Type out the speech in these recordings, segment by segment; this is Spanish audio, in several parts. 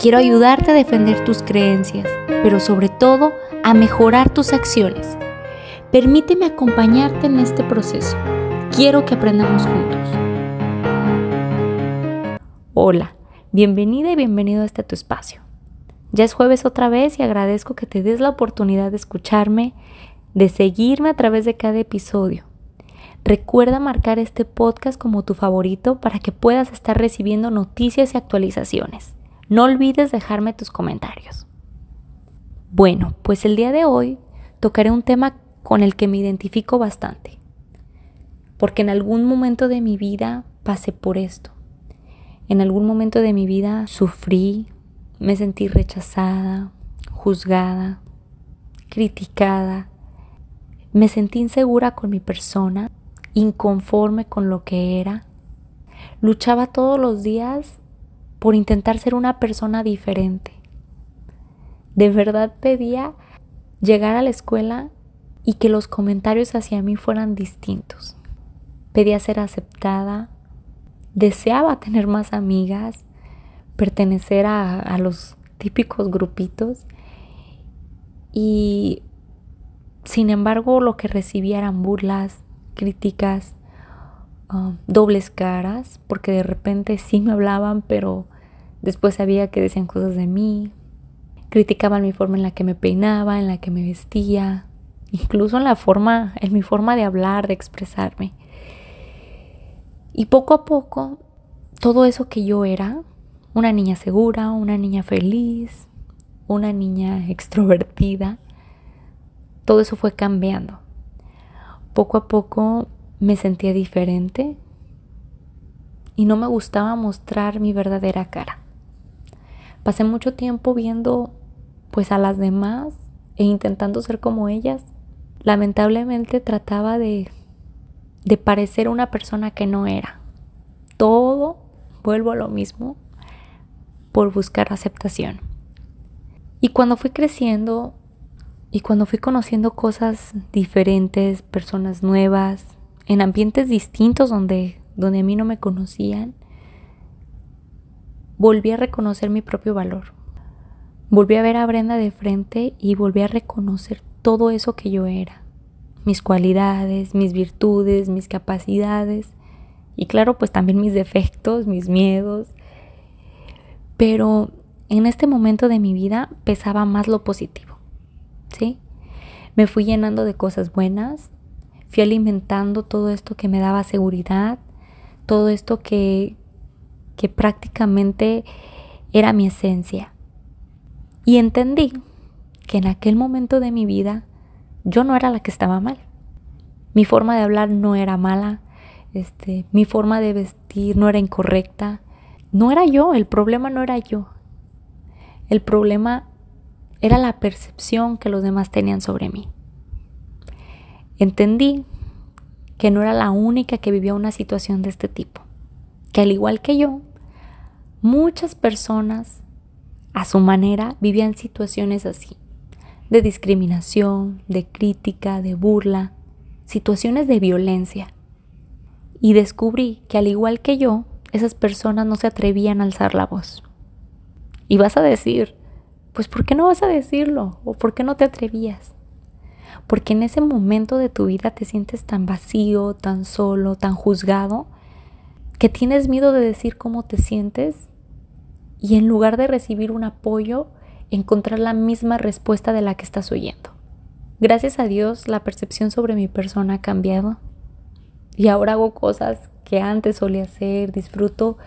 Quiero ayudarte a defender tus creencias pero sobre todo a mejorar tus acciones. Permíteme acompañarte en este proceso. Quiero que aprendamos juntos. Hola, bienvenida y bienvenido a este tu espacio. Ya es jueves otra vez y agradezco que te des la oportunidad de escucharme, de seguirme a través de cada episodio. Recuerda marcar este podcast como tu favorito para que puedas estar recibiendo noticias y actualizaciones. No olvides dejarme tus comentarios. Bueno, pues el día de hoy tocaré un tema con el que me identifico bastante, porque en algún momento de mi vida pasé por esto. En algún momento de mi vida sufrí, me sentí rechazada, juzgada, criticada, me sentí insegura con mi persona, inconforme con lo que era. Luchaba todos los días por intentar ser una persona diferente de verdad pedía llegar a la escuela y que los comentarios hacia mí fueran distintos. Pedía ser aceptada, deseaba tener más amigas, pertenecer a, los típicos grupitos y sin embargo lo que recibía eran burlas, críticas, um, dobles caras, porque de repente sí me hablaban, pero después sabía que decían cosas de mí, criticaban mi forma en la que me peinaba, en la que me vestía, incluso en la forma, en mi forma de hablar, de expresarme. Y poco a poco, todo eso que yo era, una niña segura, una niña feliz, una niña extrovertida, todo eso fue cambiando. Poco a poco me sentía diferente y no me gustaba mostrar mi verdadera cara. Pasé mucho tiempo viendo pues a las demás e intentando ser como ellas. Lamentablemente trataba de, de parecer una persona que no era. Todo, vuelvo a lo mismo, por buscar aceptación. Y cuando fui creciendo y cuando fui conociendo cosas diferentes, personas nuevas, en ambientes distintos donde, donde a mí no me conocían, volví a reconocer mi propio valor. Volví a ver a Brenda de frente y volví a reconocer todo eso que yo era. Mis cualidades, mis virtudes, mis capacidades y claro, pues también mis defectos, mis miedos. Pero en este momento de mi vida pesaba más lo positivo. ¿Sí? Me fui llenando de cosas buenas, fui alimentando todo esto que me daba seguridad, todo esto que, que prácticamente era mi esencia. Y entendí que en aquel momento de mi vida yo no era la que estaba mal. Mi forma de hablar no era mala, este, mi forma de vestir no era incorrecta. No era yo, el problema no era yo. El problema era la percepción que los demás tenían sobre mí. Entendí que no era la única que vivía una situación de este tipo, que al igual que yo, muchas personas a su manera vivían situaciones así, de discriminación, de crítica, de burla, situaciones de violencia. Y descubrí que al igual que yo, esas personas no se atrevían a alzar la voz. Y vas a decir, pues ¿por qué no vas a decirlo? ¿O por qué no te atrevías? Porque en ese momento de tu vida te sientes tan vacío, tan solo, tan juzgado, que tienes miedo de decir cómo te sientes y en lugar de recibir un apoyo, encontrar la misma respuesta de la que estás oyendo. Gracias a Dios la percepción sobre mi persona ha cambiado y ahora hago cosas que antes solía hacer, disfruto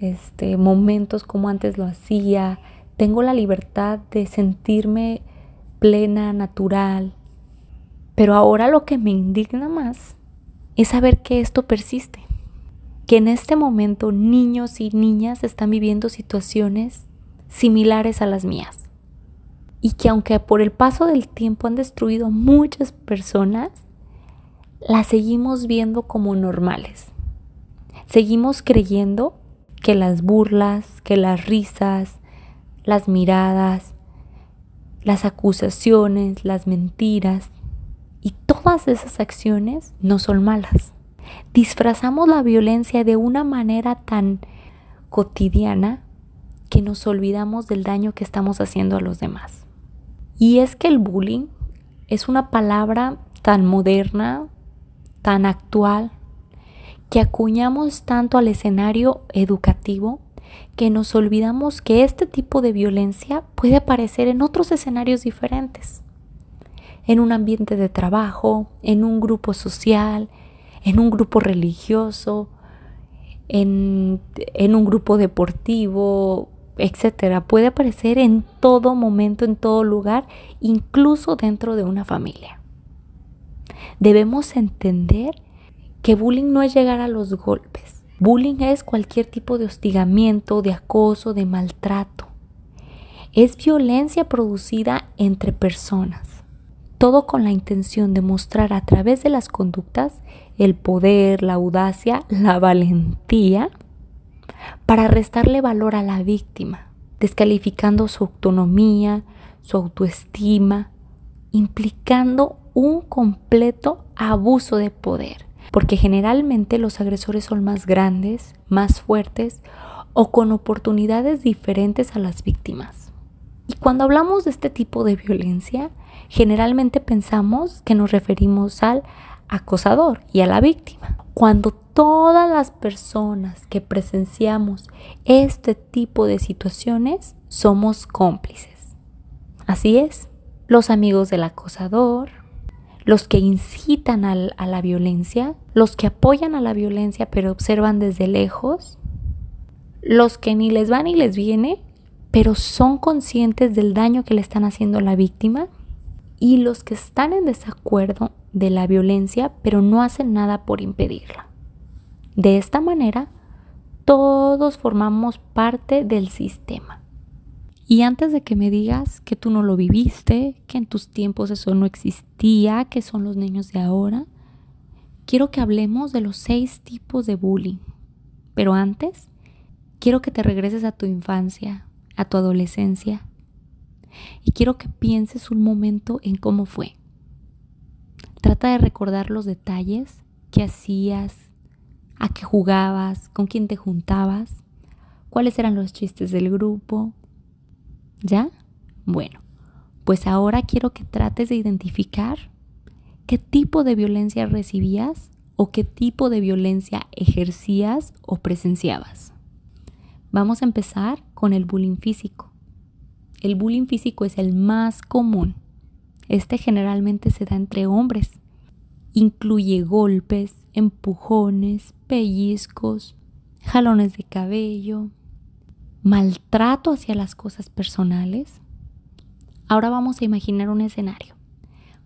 este, momentos como antes lo hacía, tengo la libertad de sentirme plena, natural, pero ahora lo que me indigna más es saber que esto persiste que en este momento niños y niñas están viviendo situaciones similares a las mías. y que aunque por el paso del tiempo han destruido muchas personas, las seguimos viendo como normales. Seguimos creyendo que las burlas, que las risas, las miradas, las acusaciones, las mentiras todas esas acciones no son malas. Disfrazamos la violencia de una manera tan cotidiana que nos olvidamos del daño que estamos haciendo a los demás. Y es que el bullying es una palabra tan moderna, tan actual, que acuñamos tanto al escenario educativo que nos olvidamos que este tipo de violencia puede aparecer en otros escenarios diferentes. En un ambiente de trabajo, en un grupo social, en un grupo religioso, en, en un grupo deportivo, etcétera. Puede aparecer en todo momento, en todo lugar, incluso dentro de una familia. Debemos entender que bullying no es llegar a los golpes. Bullying es cualquier tipo de hostigamiento, de acoso, de maltrato. Es violencia producida entre personas. Todo con la intención de mostrar a través de las conductas el poder, la audacia, la valentía para restarle valor a la víctima, descalificando su autonomía, su autoestima, implicando un completo abuso de poder, porque generalmente los agresores son más grandes, más fuertes o con oportunidades diferentes a las víctimas. Cuando hablamos de este tipo de violencia, generalmente pensamos que nos referimos al acosador y a la víctima. Cuando todas las personas que presenciamos este tipo de situaciones somos cómplices. Así es, los amigos del acosador, los que incitan a la violencia, los que apoyan a la violencia pero observan desde lejos, los que ni les va ni les viene, pero son conscientes del daño que le están haciendo a la víctima, y los que están en desacuerdo de la violencia pero no hacen nada por impedirla. De esta manera, todos formamos parte del sistema. Y antes de que me digas que tú no lo viviste, que en tus tiempos eso no existía, que son los niños de ahora, quiero que hablemos de los seis tipos de bullying. Pero antes, quiero que te regreses a tu infancia, a tu adolescencia, y quiero que pienses un momento en cómo fue. Trata de recordar los detalles que hacías, a qué jugabas, con quién te juntabas, cuáles eran los chistes del grupo, ¿Ya? Bueno, pues ahora quiero que trates de identificar qué tipo de violencia recibías o qué tipo de violencia ejercías o presenciabas. Vamos a empezar con el bullying físico. El bullying físico es el más común. Este generalmente se da entre hombres. Incluye golpes, empujones, pellizcos, jalones de cabello, maltrato hacia las cosas personales. Ahora vamos a imaginar un escenario.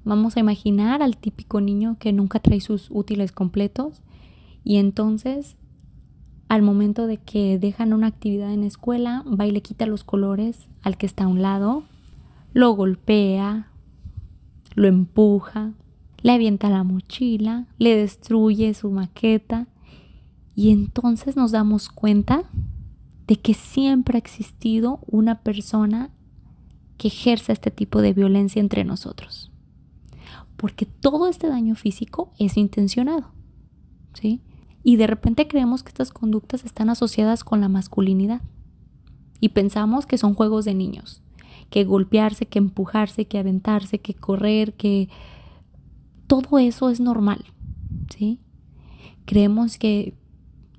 Vamos a imaginar al típico niño que nunca trae sus útiles completos y entonces al momento de que dejan una actividad en escuela, va y le quita los colores al que está a un lado, lo golpea, lo empuja, le avienta la mochila, le destruye su maqueta y entonces nos damos cuenta de que siempre ha existido una persona que ejerza este tipo de violencia entre nosotros. Porque todo este daño físico es intencionado. ¿Sí? Y de repente creemos que estas conductas están asociadas con la masculinidad. Y pensamos que son juegos de niños. Que golpearse, que empujarse, que aventarse, que correr, que... Todo eso es normal. ¿Sí? Creemos que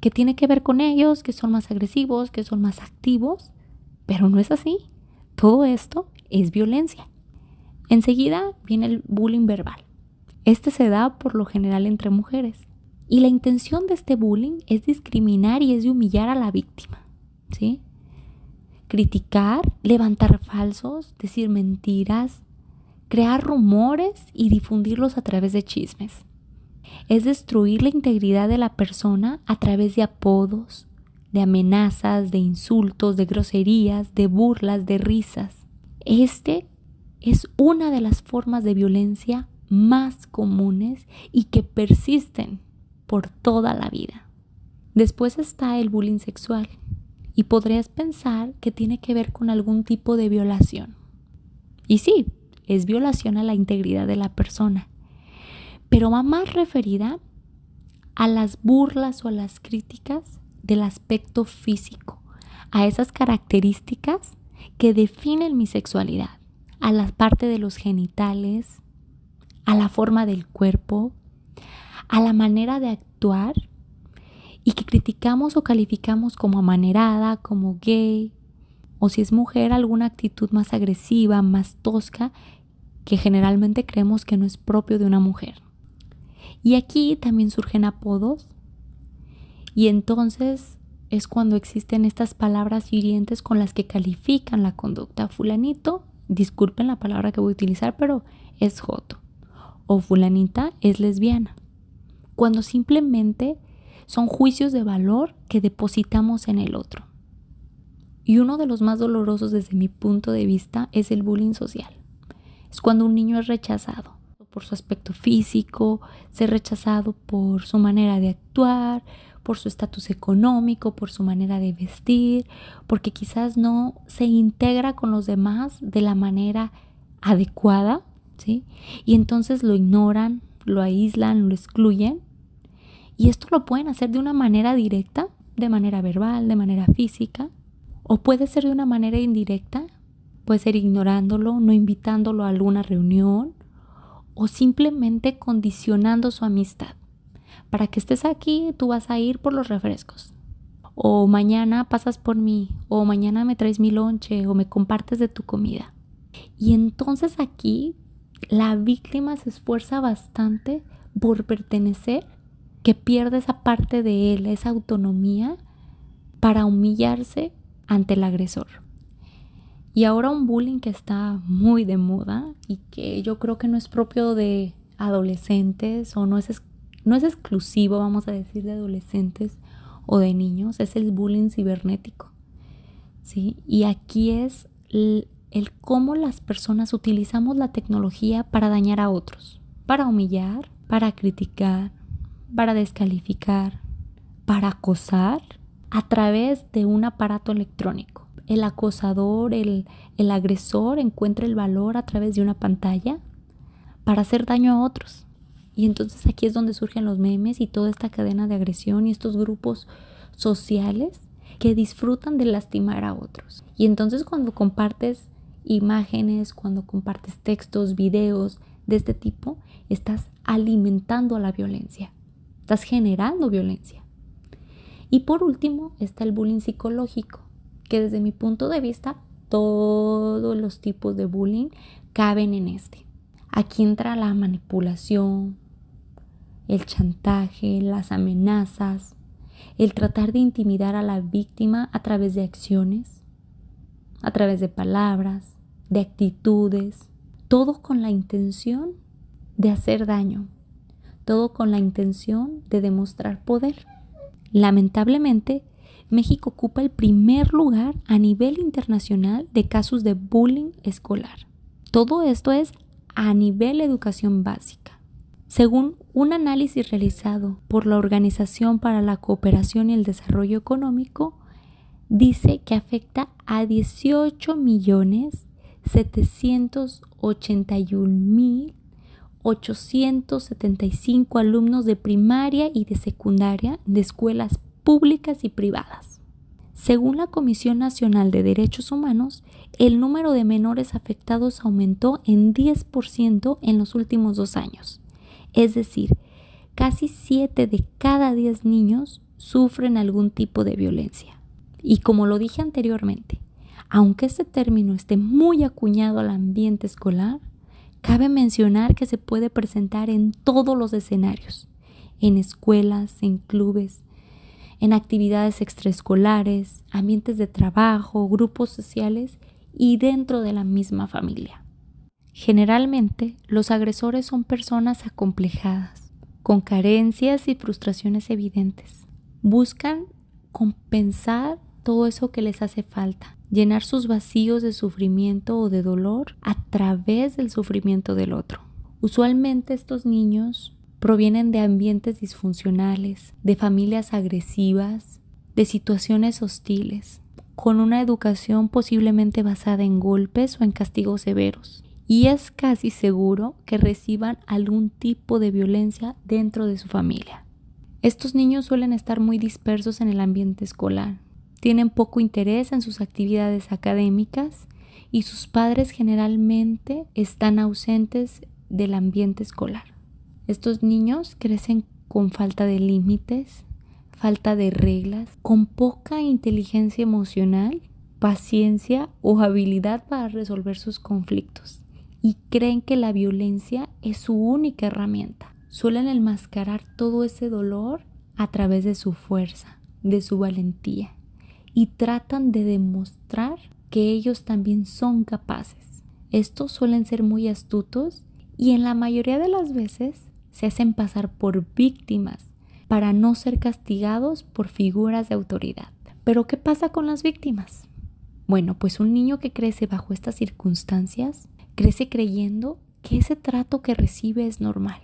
que tiene que ver con ellos, que son más agresivos, que son más activos, pero no es así. Todo esto es violencia. Enseguida viene el bullying verbal. Este se da por lo general entre mujeres. Y la intención de este bullying es discriminar y es de humillar a la víctima. ¿Sí? Criticar, levantar falsos, decir mentiras, crear rumores y difundirlos a través de chismes es destruir la integridad de la persona a través de apodos, de amenazas, de insultos, de groserías, de burlas, de risas. Este es una de las formas de violencia más comunes y que persisten por toda la vida. Después está el bullying sexual y podrías pensar que tiene que ver con algún tipo de violación. Y sí, es violación a la integridad de la persona, pero va más referida a las burlas o a las críticas del aspecto físico, a esas características que definen mi sexualidad, a la parte de los genitales, a la forma del cuerpo, a la manera de actuar y que criticamos o calificamos como amanerada, como gay, o si es mujer alguna actitud más agresiva, más tosca, que generalmente creemos que no es propio de una mujer. Y aquí también surgen apodos y entonces es cuando existen estas palabras hirientes con las que califican la conducta. Fulanito, disculpen la palabra que voy a utilizar, pero es joto. O fulanita es lesbiana. Cuando simplemente son juicios de valor que depositamos en el otro. Y uno de los más dolorosos desde mi punto de vista es el bullying social. Es cuando un niño es rechazado por su aspecto físico, ser rechazado por su manera de actuar, por su estatus económico, por su manera de vestir, porque quizás no se integra con los demás de la manera adecuada, ¿sí? Y entonces lo ignoran, lo aíslan, lo excluyen y esto lo pueden hacer de una manera directa, de manera verbal, de manera física, o puede ser de una manera indirecta, puede ser ignorándolo, no invitándolo a alguna reunión, o simplemente condicionando su amistad. Para que estés aquí, tú vas a ir por los refrescos. O mañana pasas por mí, o mañana me traes mi lonche, o me compartes de tu comida. Y entonces aquí la víctima se esfuerza bastante por pertenecer que pierde esa parte de él, esa autonomía, para humillarse ante el agresor. Y ahora un bullying que está muy de moda y que yo creo que no es propio de adolescentes o no es, no es exclusivo, vamos a decir, de adolescentes o de niños, es el bullying cibernético. ¿sí? Y aquí es el, cómo las personas utilizamos la tecnología para dañar a otros, para humillar, para criticar, para descalificar, para acosar a través de un aparato electrónico. El acosador, el, el agresor encuentra el valor a través de una pantalla para hacer daño a otros. Y entonces aquí es donde surgen los memes y toda esta cadena de agresión y estos grupos sociales que disfrutan de lastimar a otros. Y entonces cuando compartes imágenes, cuando compartes textos, videos de este tipo, estás alimentando a la violencia. Estás generando violencia. Y por último está el bullying psicológico, que desde mi punto de vista todos los tipos de bullying caben en este. Aquí entra la manipulación, el chantaje, las amenazas, el tratar de intimidar a la víctima a través de acciones, a través de palabras, de actitudes, todo con la intención de hacer daño, todo con la intención de demostrar poder. Lamentablemente, México ocupa el primer lugar a nivel internacional de casos de bullying escolar. Todo esto es a nivel educación básica. Según un análisis realizado por la Organización para la Cooperación y el Desarrollo Económico, dice que afecta a 18 millones 781 mil 875 alumnos de primaria y de secundaria de escuelas públicas y privadas. Según la Comisión Nacional de Derechos Humanos, el número de menores afectados aumentó en 10% en los últimos dos años. Es decir, casi 7 de cada 10 niños sufren algún tipo de violencia. Y como lo dije anteriormente, aunque este término esté muy acuñado al ambiente escolar, Cabe mencionar que se puede presentar en todos los escenarios, en escuelas, en clubes, en actividades extraescolares, ambientes de trabajo, grupos sociales y dentro de la misma familia. Generalmente, los agresores son personas acomplejadas, con carencias y frustraciones evidentes. Buscan compensar todo eso que les hace falta llenar sus vacíos de sufrimiento o de dolor a través del sufrimiento del otro. Usualmente estos niños provienen de ambientes disfuncionales, de familias agresivas, de situaciones hostiles, con una educación posiblemente basada en golpes o en castigos severos. Y es casi seguro que reciban algún tipo de violencia dentro de su familia. Estos niños suelen estar muy dispersos en el ambiente escolar, tienen poco interés en sus actividades académicas y sus padres generalmente están ausentes del ambiente escolar. Estos niños crecen con falta de límites, falta de reglas, con poca inteligencia emocional, paciencia o habilidad para resolver sus conflictos y creen que la violencia es su única herramienta. Suelen enmascarar todo ese dolor a través de su fuerza, de su valentía y tratan de demostrar que ellos también son capaces. Estos suelen ser muy astutos y en la mayoría de las veces se hacen pasar por víctimas para no ser castigados por figuras de autoridad. Pero ¿qué pasa con las víctimas? Bueno, pues un niño que crece bajo estas circunstancias crece creyendo que ese trato que recibe es normal,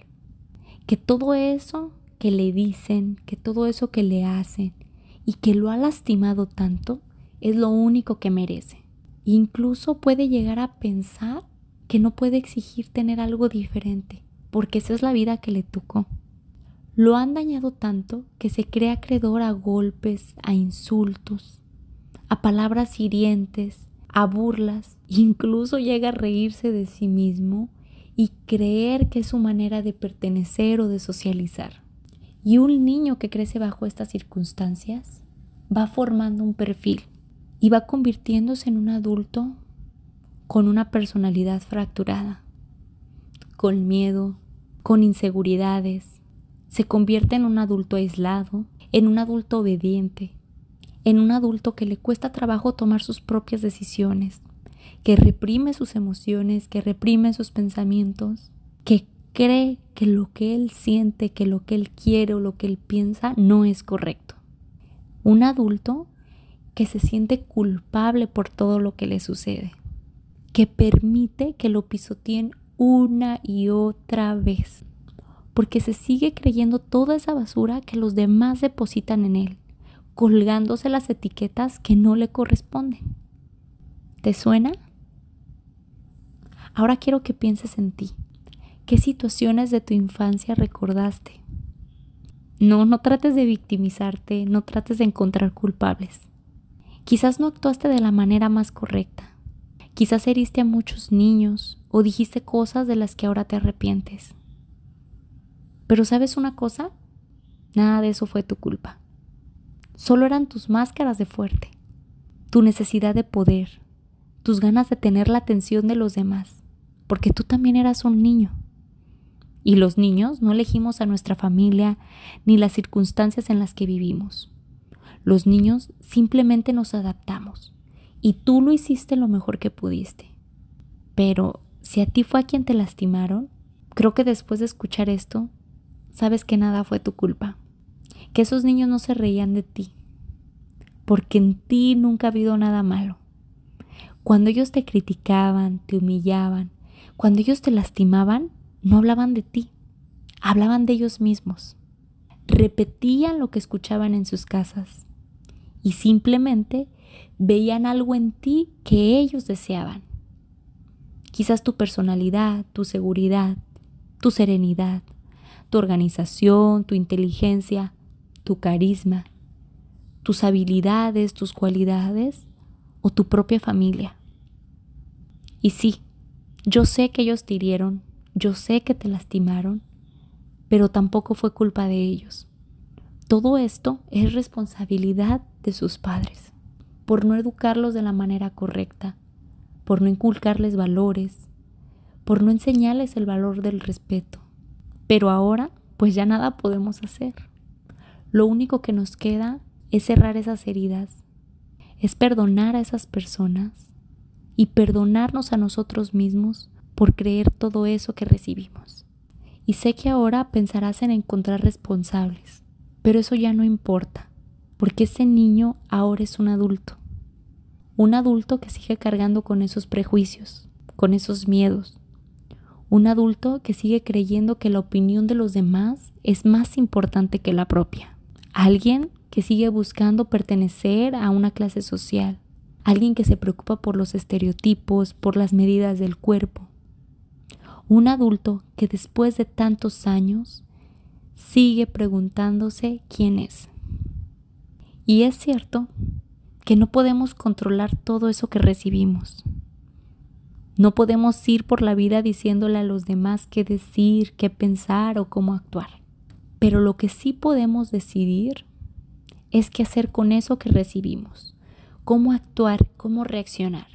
que todo eso que le dicen, que todo eso que le hacen y que lo ha lastimado tanto es lo único que merece. Incluso puede llegar a pensar que no puede exigir tener algo diferente, porque esa es la vida que le tocó. Lo han dañado tanto que se cree acreedor a golpes, a insultos, a palabras hirientes, a burlas, incluso llega a reírse de sí mismo y creer que es su manera de pertenecer o de socializar. Y un niño que crece bajo estas circunstancias va formando un perfil y va convirtiéndose en un adulto con una personalidad fracturada, con miedo, con inseguridades, se convierte en un adulto aislado, en un adulto obediente, en un adulto que le cuesta trabajo tomar sus propias decisiones, que reprime sus emociones, que reprime sus pensamientos, que cree que lo que él siente, que lo que él quiere o lo que él piensa no es correcto. Un adulto que se siente culpable por todo lo que le sucede, que permite que lo pisoteen una y otra vez, porque se sigue creyendo toda esa basura que los demás depositan en él, colgándose las etiquetas que no le corresponden. ¿Te suena? Ahora quiero que pienses en ti. ¿Qué situaciones de tu infancia recordaste? No, no trates de victimizarte, no trates de encontrar culpables. Quizás no actuaste de la manera más correcta. Quizás heriste a muchos niños o dijiste cosas de las que ahora te arrepientes. Pero ¿sabes una cosa? Nada de eso fue tu culpa. Solo eran tus máscaras de fuerte, tu necesidad de poder, tus ganas de tener la atención de los demás, porque tú también eras un niño. Y los niños no elegimos a nuestra familia ni las circunstancias en las que vivimos. Los niños simplemente nos adaptamos y tú lo hiciste lo mejor que pudiste. Pero si a ti fue a quien te lastimaron, creo que después de escuchar esto, sabes que nada fue tu culpa que esos niños no se reían de ti, porque en ti nunca ha habido nada malo. Cuando ellos te criticaban, te humillaban, cuando ellos te lastimaban, no hablaban de ti, hablaban de ellos mismos. Repetían lo que escuchaban en sus casas y simplemente veían algo en ti que ellos deseaban. Quizás tu personalidad, tu seguridad, tu serenidad, tu organización, tu inteligencia, tu carisma, tus habilidades, tus cualidades o tu propia familia. Y sí, yo sé que ellos te hirieron, yo sé que te lastimaron, pero tampoco fue culpa de ellos. Todo esto es responsabilidad de sus padres, por no educarlos de la manera correcta, por no inculcarles valores, por no enseñarles el valor del respeto. Pero ahora, pues ya nada podemos hacer. Lo único que nos queda es cerrar esas heridas, es perdonar a esas personas y perdonarnos a nosotros mismos por creer todo eso que recibimos. Y sé que ahora pensarás en encontrar responsables, pero eso ya no importa, porque ese niño ahora es un adulto. Un adulto que sigue cargando con esos prejuicios, con esos miedos. Un adulto que sigue creyendo que la opinión de los demás es más importante que la propia. Alguien que sigue buscando pertenecer a una clase social. Alguien que se preocupa por los estereotipos, por las medidas del cuerpo. Un adulto que después de tantos años sigue preguntándose quién es. Y es cierto que no podemos controlar todo eso que recibimos. No podemos ir por la vida diciéndole a los demás qué decir, qué pensar o cómo actuar. Pero lo que sí podemos decidir es qué hacer con eso que recibimos, cómo actuar, cómo reaccionar.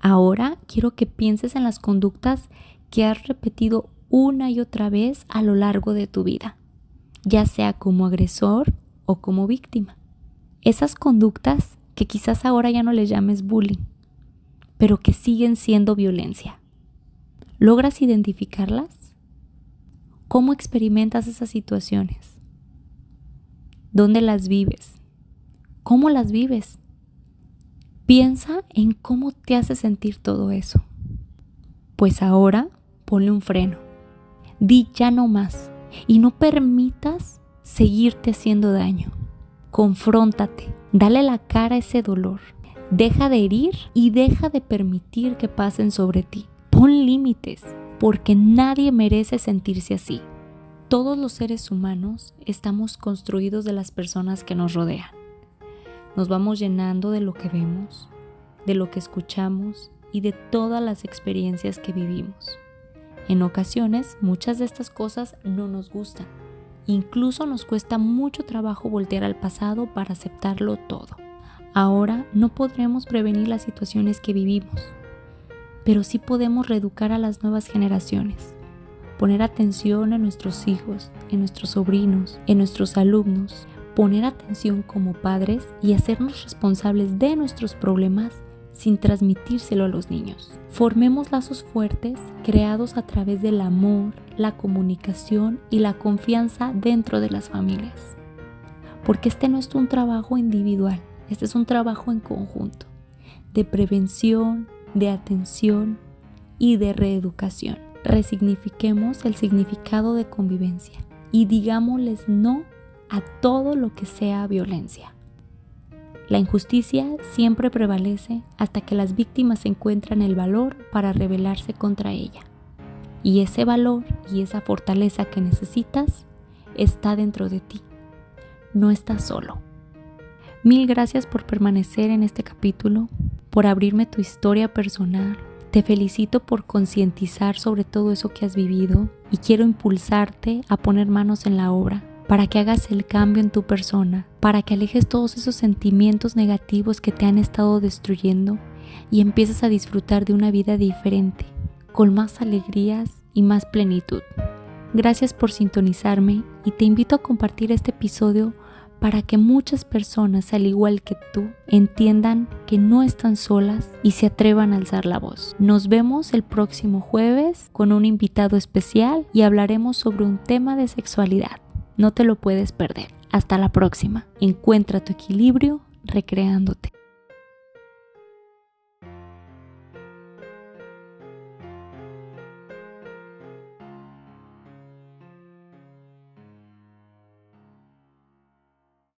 Ahora quiero que pienses en las conductas que has repetido una y otra vez a lo largo de tu vida, ya sea como agresor o como víctima. Esas conductas que quizás ahora ya no les llames bullying, pero que siguen siendo violencia. ¿Logras identificarlas? ¿Cómo experimentas esas situaciones? ¿Dónde las vives? ¿Cómo las vives? Piensa en cómo te hace sentir todo eso. Pues ahora ponle un freno. Di ya no más y no permitas seguirte haciendo daño. Confróntate, dale la cara a ese dolor Deja de herir y deja de permitir que pasen sobre ti. Pon límites, porque nadie merece sentirse así. Todos los seres humanos estamos construidos de las personas que nos rodean. Nos vamos llenando de lo que vemos, de lo que escuchamos y de todas las experiencias que vivimos. En ocasiones, muchas de estas cosas no nos gustan. Incluso nos cuesta mucho trabajo voltear al pasado para aceptarlo todo. Ahora no podremos prevenir las situaciones que vivimos, pero sí podemos reeducar a las nuevas generaciones, poner atención a nuestros hijos, en nuestros sobrinos, en nuestros alumnos, poner atención como padres y hacernos responsables de nuestros problemas sin transmitírselo a los niños. Formemos lazos fuertes creados a través del amor, la comunicación y la confianza dentro de las familias. Porque este no es un trabajo individual, este es un trabajo en conjunto de prevención, de atención y de reeducación. Resignifiquemos el significado de convivencia y digámosles no a todo lo que sea violencia. La injusticia siempre prevalece hasta que las víctimas encuentran el valor para rebelarse contra ella. Y ese valor y esa fortaleza que necesitas está dentro de ti. No estás solo. Mil gracias por permanecer en este capítulo, por abrirme tu historia personal. Te felicito por concientizar sobre todo eso que has vivido y quiero impulsarte a poner manos en la obra para que hagas el cambio en tu persona, para que alejes todos esos sentimientos negativos que te han estado destruyendo y empieces a disfrutar de una vida diferente, con más alegrías y más plenitud. Gracias por sintonizarme y te invito a compartir este episodio para que muchas personas, al igual que tú, entiendan que no están solas y se atrevan a alzar la voz. Nos vemos el próximo jueves con un invitado especial y hablaremos sobre un tema de sexualidad. No te lo puedes perder. Hasta la próxima. Encuentra tu equilibrio recreándote.